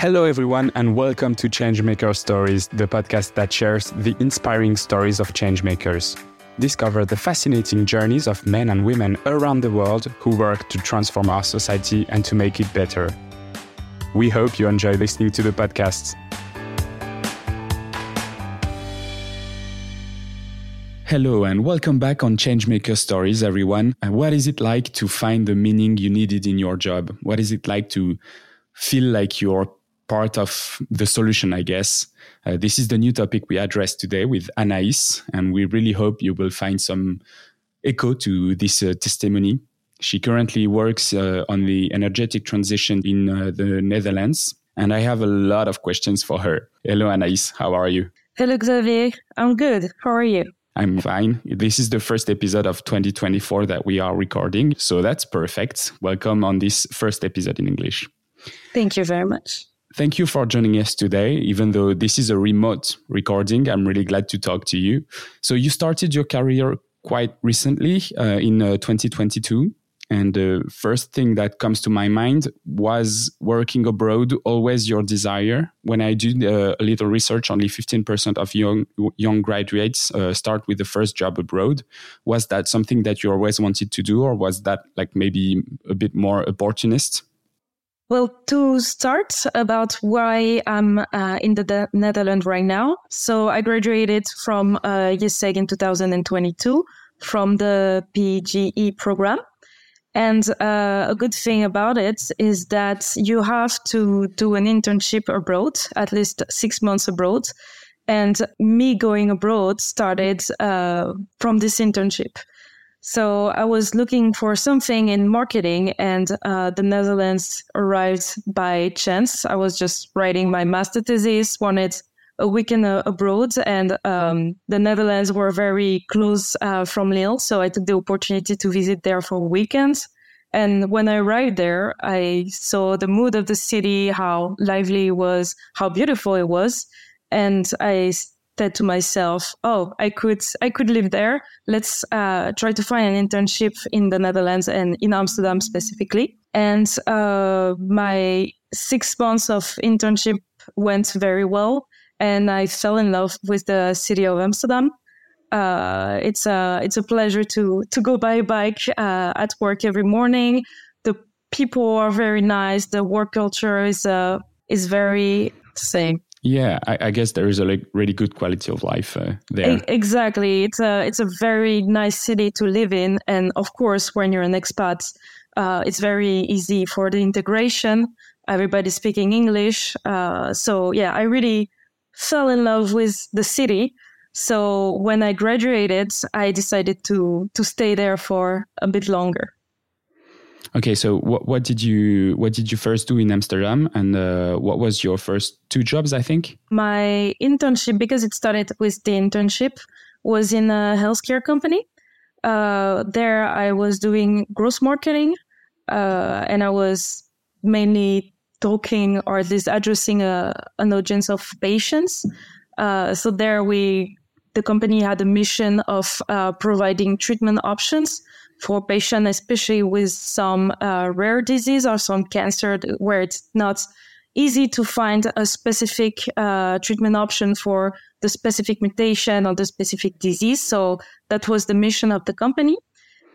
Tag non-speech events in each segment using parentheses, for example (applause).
Hello, everyone, and welcome to Changemaker Stories, the podcast that shares the inspiring stories of changemakers. Discover the fascinating journeys of men and women around the world who work to transform our society and to make it better. We hope you enjoy listening to the podcast. Hello and welcome back on Changemaker Stories, everyone. What is it like to find the meaning you needed in your job? What is it like to feel like you're part of the solution, I guess. Uh, this is the new topic we address today with Anaïs, and we really hope you will find some echo to this uh, testimony. She currently works uh, on the energetic transition in uh, the Netherlands, and I have a lot of questions for her. Hello, Anaïs. How are you? Hello, Xavier. I'm good. How are you? I'm fine. This is the first episode of 2024 that we are recording, so that's perfect. Welcome on this first episode in English. Thank you very much. Thank you for joining us today. Even though this is a remote recording, I'm really glad to talk to you. So, you started your career quite recently uh, in uh, 2022. And the first thing that comes to my mind was working abroad always your desire? When I did uh, a little research, only 15% of young, young graduates uh, start with the first job abroad. Was that something that you always wanted to do, or was that like maybe a bit more opportunist? Well, to start about why I'm uh, in the de- Netherlands right now. So I graduated from uh, IESEG in 2022 from the PGE program. And uh, a good thing about it is that you have to do an internship abroad, at least six months abroad. And me going abroad started uh, from this internship. So I was looking for something in marketing, and uh, the Netherlands arrived by chance. I was just writing my master thesis, wanted a weekend uh, abroad, and um, the Netherlands were very close uh, from Lille. So I took the opportunity to visit there for weekends. And when I arrived there, I saw the mood of the city, how lively it was, how beautiful it was. And I said to myself, "Oh, I could I could live there. Let's uh, try to find an internship in the Netherlands and in Amsterdam specifically." And uh, my six months of internship went very well, and I fell in love with the city of Amsterdam. Uh, it's a it's a pleasure to to go by bike uh, at work every morning. The people are very nice. The work culture is uh, is very same yeah, I, I, guess there is a like, really good quality of life uh, there. Exactly, it's a it's a very nice city to live in, and of course, when you're an expat, uh, it's very easy for the integration. Everybody's speaking English, uh, so yeah, I really fell in love with the city. So when I graduated, I decided to to stay there for a bit longer. Okay, so what, what did you what did you first do in Amsterdam, and uh, what was your first two jobs? I think my internship, because it started with the internship, was in a healthcare company. Uh, there, I was doing gross marketing, uh, and I was mainly talking or at least addressing a, an audience of patients. Uh, so there, we the company had a mission of uh, providing treatment options for patients, especially with some uh, rare disease or some cancer where it's not easy to find a specific uh, treatment option for the specific mutation or the specific disease. So that was the mission of the company.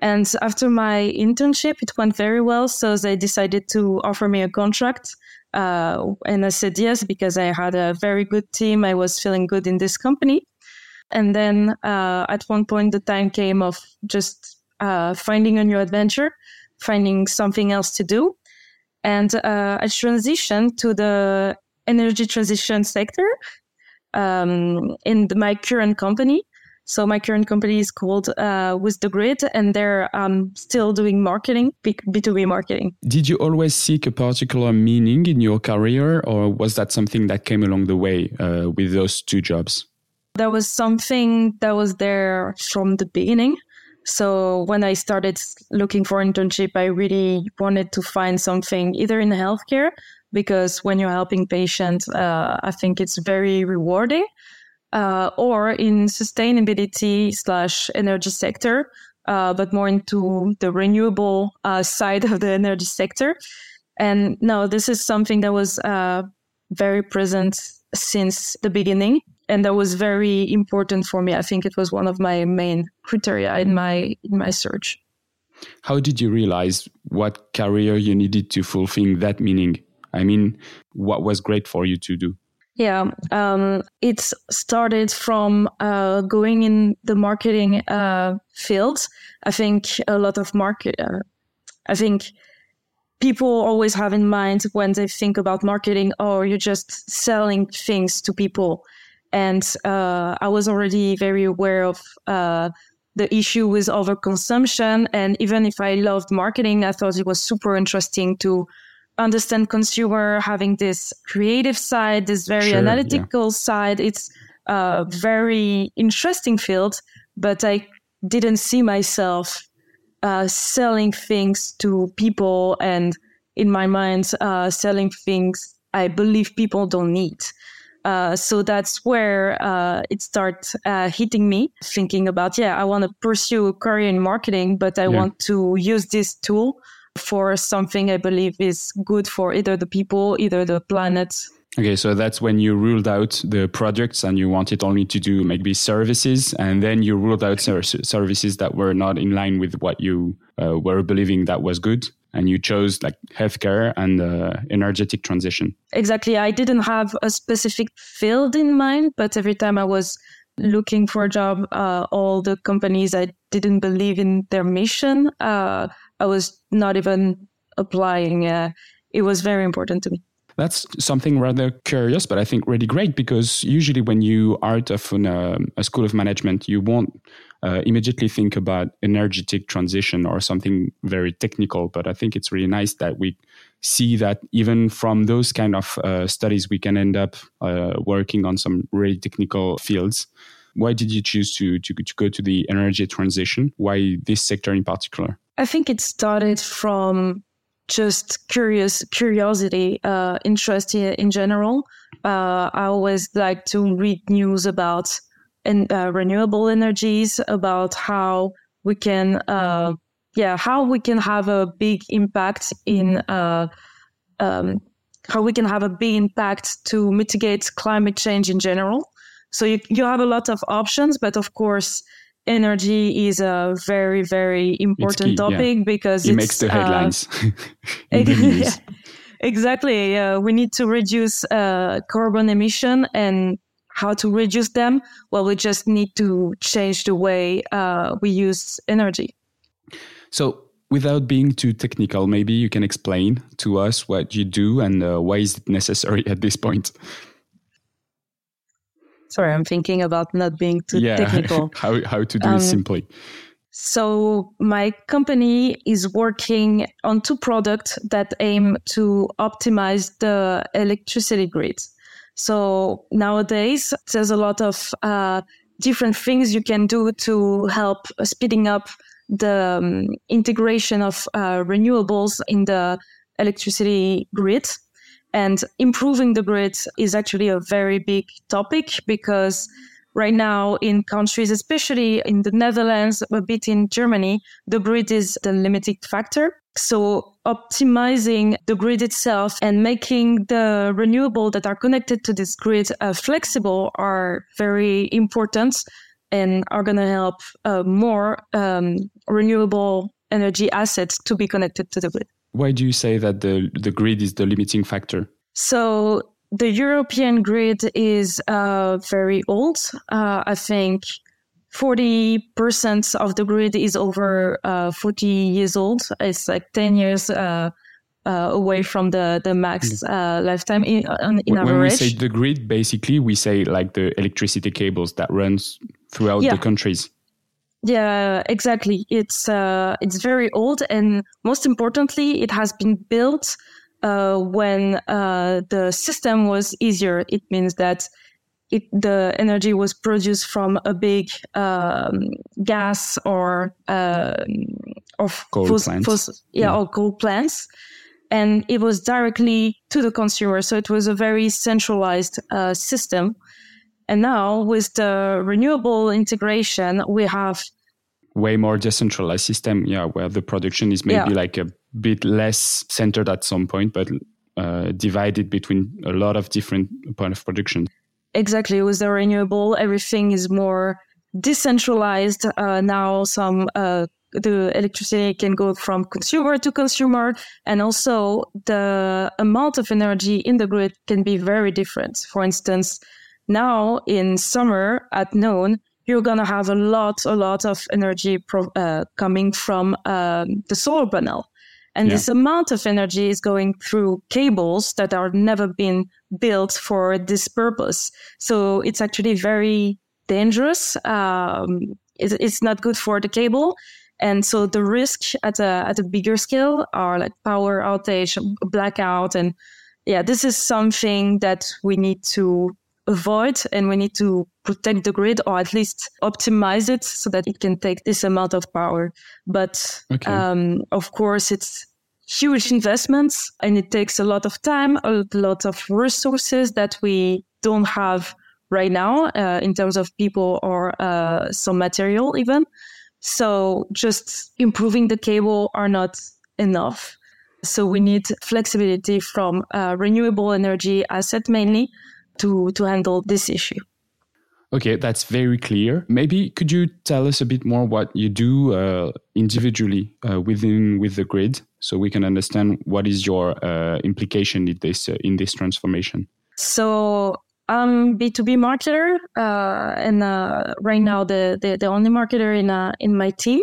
And after my internship, it went very well. So they decided to offer me a contract. Uh, and I said yes because I had a very good team. I was feeling good in this company. And then uh, at one point, the time came of just uh, finding a new adventure, finding something else to do. And uh, I transitioned to the energy transition sector um, in the, my current company. So my current company is called uh, Withthegrid, and they're um, still doing marketing, B2B marketing. Did you always seek a particular meaning in your career, or was that something that came along the way uh, with those two jobs? There was something that was there from the beginning. So when I started looking for internship, I really wanted to find something either in healthcare because when you're helping patients, uh, I think it's very rewarding, uh, or in sustainability slash energy sector, uh, but more into the renewable uh, (laughs) side of the energy sector. And no, this is something that was uh, very present since the beginning. And that was very important for me. I think it was one of my main criteria in my in my search. How did you realize what career you needed to fulfill that meaning? I mean, what was great for you to do? Yeah, um, it started from uh, going in the marketing uh, field. I think a lot of market. Uh, I think people always have in mind when they think about marketing, oh, you're just selling things to people. And uh, I was already very aware of uh, the issue with overconsumption. And even if I loved marketing, I thought it was super interesting to understand consumer having this creative side, this very sure, analytical yeah. side. It's a very interesting field, but I didn't see myself uh, selling things to people and in my mind uh, selling things I believe people don't need. Uh, so that's where uh, it started uh, hitting me, thinking about, yeah, I want to pursue a career in marketing, but I yeah. want to use this tool for something I believe is good for either the people, either the planet. Okay, so that's when you ruled out the projects and you wanted only to do maybe services, and then you ruled out services that were not in line with what you uh, were believing that was good, and you chose like healthcare and uh, energetic transition. Exactly. I didn't have a specific field in mind, but every time I was looking for a job, uh, all the companies I didn't believe in their mission, uh, I was not even applying. Uh, it was very important to me. That's something rather curious, but I think really great because usually when you are out of an, a school of management, you won't uh, immediately think about energetic transition or something very technical. But I think it's really nice that we see that even from those kind of uh, studies, we can end up uh, working on some really technical fields. Why did you choose to, to, to go to the energy transition? Why this sector in particular? I think it started from just curious curiosity, uh, interest in general. Uh, I always like to read news about and uh, renewable energies, about how we can, uh, yeah, how we can have a big impact in. Uh, um, how we can have a big impact to mitigate climate change in general. So you, you have a lot of options, but of course, energy is a very very important key, topic yeah. because it makes the uh, headlines. (laughs) Uh, (laughs) exactly. Uh, we need to reduce uh, carbon emission and how to reduce them. Well, we just need to change the way uh, we use energy. So, without being too technical, maybe you can explain to us what you do and uh, why is it necessary at this point. Sorry, I'm thinking about not being too yeah, (laughs) technical. how, how to do um, it simply. So my company is working on two products that aim to optimize the electricity grid. So nowadays, there's a lot of uh, different things you can do to help speeding up the um, integration of uh, renewables in the electricity grid. And improving the grid is actually a very big topic because right now in countries, especially in the Netherlands, a bit in Germany, the grid is the limiting factor. So optimizing the grid itself and making the renewable that are connected to this grid uh, flexible are very important and are going to help uh, more um, renewable energy assets to be connected to the grid. Why do you say that the, the grid is the limiting factor? So the European grid is uh, very old. Uh, I think 40% of the grid is over uh, 40 years old. It's like 10 years uh, uh, away from the, the max mm. uh, lifetime in, in when average. When we say the grid, basically, we say like the electricity cables that runs throughout yeah. the countries. Yeah, exactly. It's uh, it's very old, and most importantly, it has been built uh, when uh, the system was easier. It means that it, the energy was produced from a big um, gas or uh, of coal fos- plants. Fos- yeah, yeah, or coal plants, and it was directly to the consumer. So it was a very centralized uh, system and now with the renewable integration, we have way more decentralized system. Yeah, where the production is maybe yeah. like a bit less centered at some point, but uh, divided between a lot of different point of production. Exactly. With the renewable, everything is more decentralized. Uh, now some uh, the electricity can go from consumer to consumer and also the amount of energy in the grid can be very different for instance now in summer at noon you're to have a lot a lot of energy pro- uh, coming from um, the solar panel and yeah. this amount of energy is going through cables that are never been built for this purpose so it's actually very dangerous um, it, it's not good for the cable and so the risk at a at a bigger scale are like power outage, blackout, and yeah, this is something that we need to avoid and we need to protect the grid or at least optimize it so that it can take this amount of power. But okay. um, of course, it's huge investments and it takes a lot of time, a lot of resources that we don't have right now uh, in terms of people or uh, some material even. So just improving the cable are not enough. So we need flexibility from uh, renewable energy asset mainly to, to handle this issue. Okay, that's very clear. Maybe could you tell us a bit more what you do uh, individually uh, within Withthegrid, so we can understand what is your uh, implication in this uh, in this transformation. So I'm B2B marketer, uh, and uh, right now the, the, the only marketer in uh, in my team.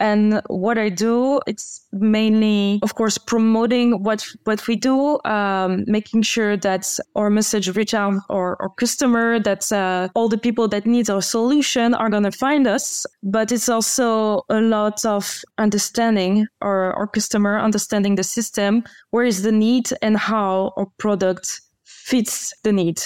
And what I do, it's mainly, of course, promoting what what we do, um, making sure that our message reach out our, our customer, that uh, all the people that need our solution are gonna find us. But it's also a lot of understanding our, our customer, understanding the system, where is the need, and how our product fits the need.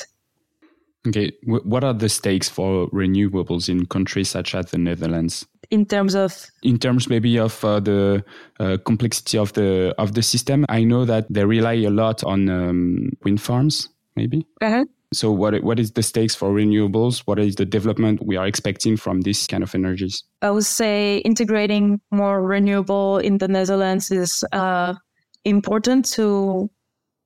Okay, what are the stakes for renewables in countries such as the Netherlands? In terms of, in terms maybe of uh, the uh, complexity of the of the system, I know that they rely a lot on um, wind farms, maybe. Uh-huh. So, what what is the stakes for renewables? What is the development we are expecting from this kind of energies? I would say integrating more renewable in the Netherlands is uh, important to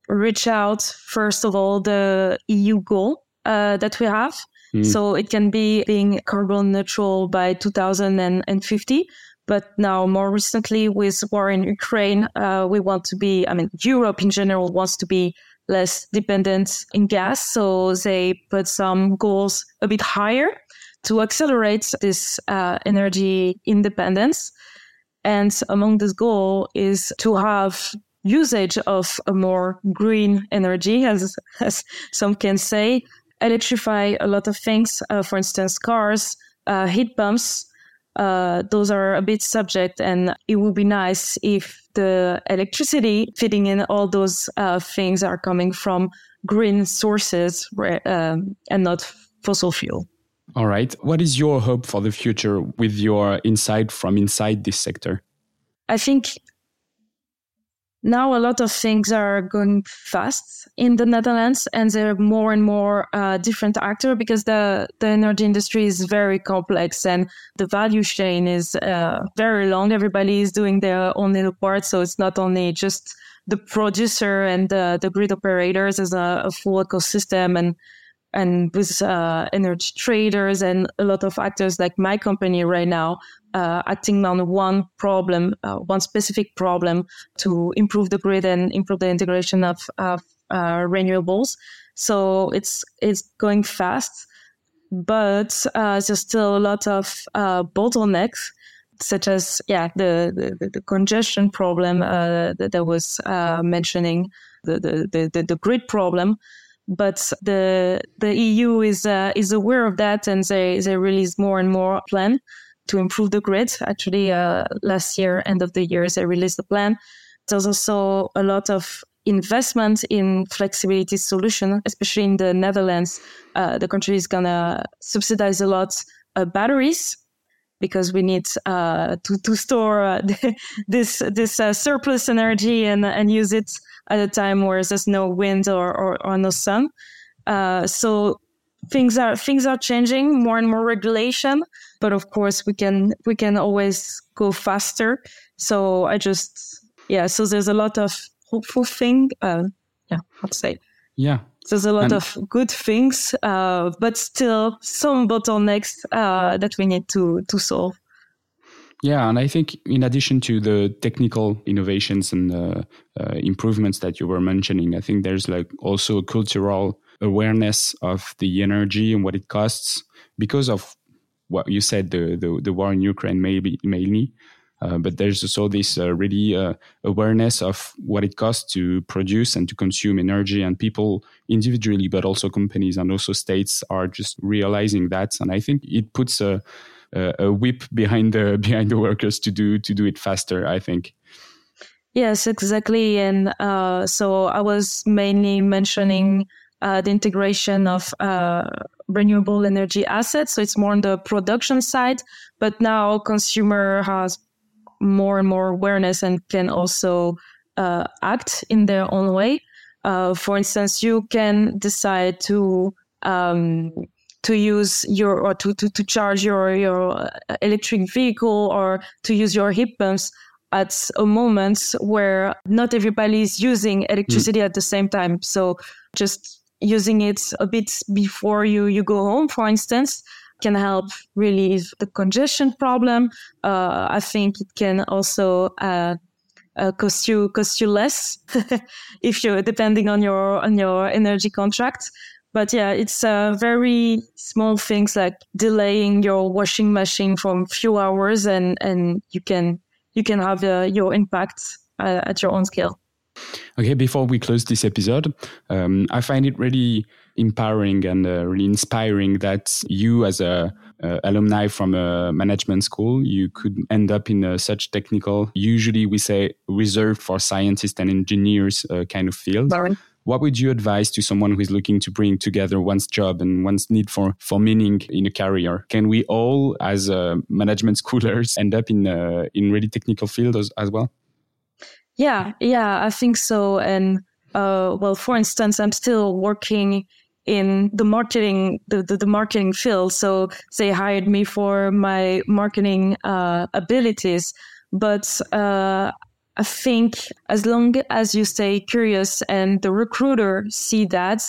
reach out. First of all, the EU goal uh, that we have. Mm. So it can be being carbon neutral by 2050. But now, more recently, with war in Ukraine, uh, we want to be, I mean, Europe in general wants to be less dependent in gas. So they put some goals a bit higher to accelerate this uh, energy independence. And among this goal is to have usage of a more green energy, as, as some can say, electrify a lot of things. Uh, for instance, cars, uh, heat pumps. Uh, those are a bit subject, and it would be nice if the electricity fitting in all those uh, things are coming from green sources um, and not fossil fuel. All right. What is your hope for the future with your insight from inside this sector? I think now a lot of things are going fast in the Netherlands, and there are more and more uh, different actors because the the energy industry is very complex and the value chain is uh, very long. Everybody is doing their own little part, so it's not only just the producer and the, the grid operators as a, a full ecosystem and and with uh, energy traders and a lot of actors like my company right now uh, acting on one problem, uh, one specific problem to improve the grid and improve the integration of, of uh, renewables. So it's it's going fast, but uh, there's still a lot of uh, bottlenecks, such as yeah the the, the congestion problem that, that was mentioning, the, the the the grid problem but the the EU is uh, is aware of that and they they release more and more plan to improve the grid. Actually, uh, last year, end of the year, they released the plan. There's also a lot of investment in flexibility solution, especially in the Netherlands. Uh, the country is gonna subsidize a lot uh, batteries because we need uh, to to store uh, (laughs) this this uh, surplus energy and and use it at a time where there's no wind or or, or no sun. Uh, so things are things are changing more and more regulation but of course we can we can always go faster so i just yeah so there's a lot of hopeful thing uh, yeah, I'd say. Yeah. There's a lot and of good things, uh, but still some bottlenecks uh, that we need to to solve. Yeah, and I think in addition to the technical innovations and uh, uh, improvements that you were mentioning, I think there's like also a cultural awareness of the energy and what it costs because of what you said, the the, the war in Ukraine, maybe mainly. Uh, but there's also this uh, really uh, awareness of what it costs to produce and to consume energy, and people individually, but also companies and also states are just realizing that. And I think it puts a, a, a whip behind the (laughs) behind the workers to do to do it faster. I think. Yes, exactly. And uh, so I was mainly mentioning uh, the integration of uh, renewable energy assets. So it's more on the production side, but now consumer has more and more awareness and can also uh, act in their own way. Uh, for instance, you can decide to um, to use your or to, to, to charge your your electric vehicle or to use your heat pumps at a moment where not everybody is using electricity mm. at the same time. So just using it a bit before you you go home, for instance, can help relieve the congestion problem. Uh, I think it can also uh, uh, cost you cost you less (laughs) if you're depending on your on your energy contract. But yeah, it's uh, very small things like delaying your washing machine from few hours, and and you can you can have uh, your impact uh, at your own scale. Okay, before we close this episode, um, I find it really empowering and uh, really inspiring that you, as a uh, alumni from a management school, you could end up in a, such technical, usually we say reserved for scientists and engineers uh, kind of field. What would you advise to someone who is looking to bring together one's job and one's need for, for meaning in a career? Can we all, as uh, management (laughs) schoolers, end up in uh, in really technical field as, as well? Yeah, yeah, I think so. And uh, well, for instance, I'm still working in the marketing the, the, the, marketing field. So they hired me for my marketing uh, abilities. But uh, i think as long as you stay curious and the recruiter see that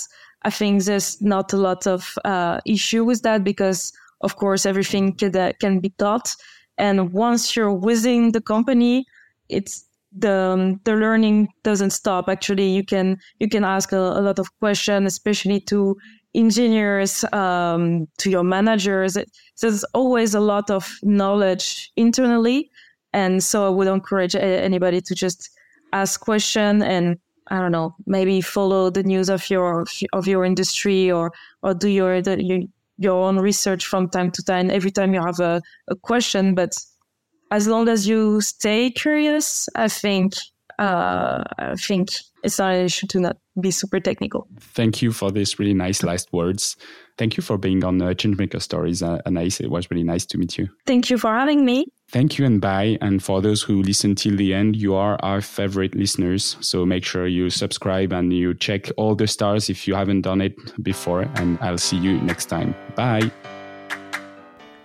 i think there's not a lot of uh, issue with that because of course everything can, uh, can be taught. And once you're within the company it's the um, the learning doesn't stop. Actually, you can you can ask a, a lot of questions, especially to engineers, um, to your managers. There's always a lot of knowledge internally, and so I would encourage anybody to just ask question and I don't know, maybe follow the news of your of your industry or or do your the, your, your own research from time to time. Every time you have a, a question, but as long as you stay curious, I think uh, I think it's not an issue to not be super technical. Thank you for these really nice last words. Thank you for being on uh, Changemaker Stories, uh, Anaïs. It was really nice to meet you. Thank you for having me. Thank you and bye. And for those who listen till the end, you are our favorite listeners. So make sure you subscribe and you check all the stars if you haven't done it before. And I'll see you next time. Bye.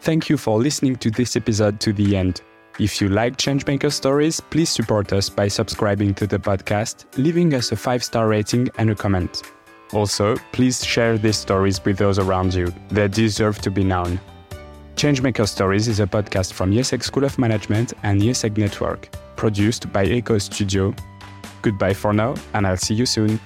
Thank you for listening to this episode to the end. If you like Changemaker stories, please support us by subscribing to the podcast, leaving us a five star rating and a comment. Also, please share these stories with those around you. They deserve to be known. Changemaker Stories is a podcast from IESEG School of Management and IESEG Network, produced by Echo Studio. Goodbye for now, and I'll see you soon.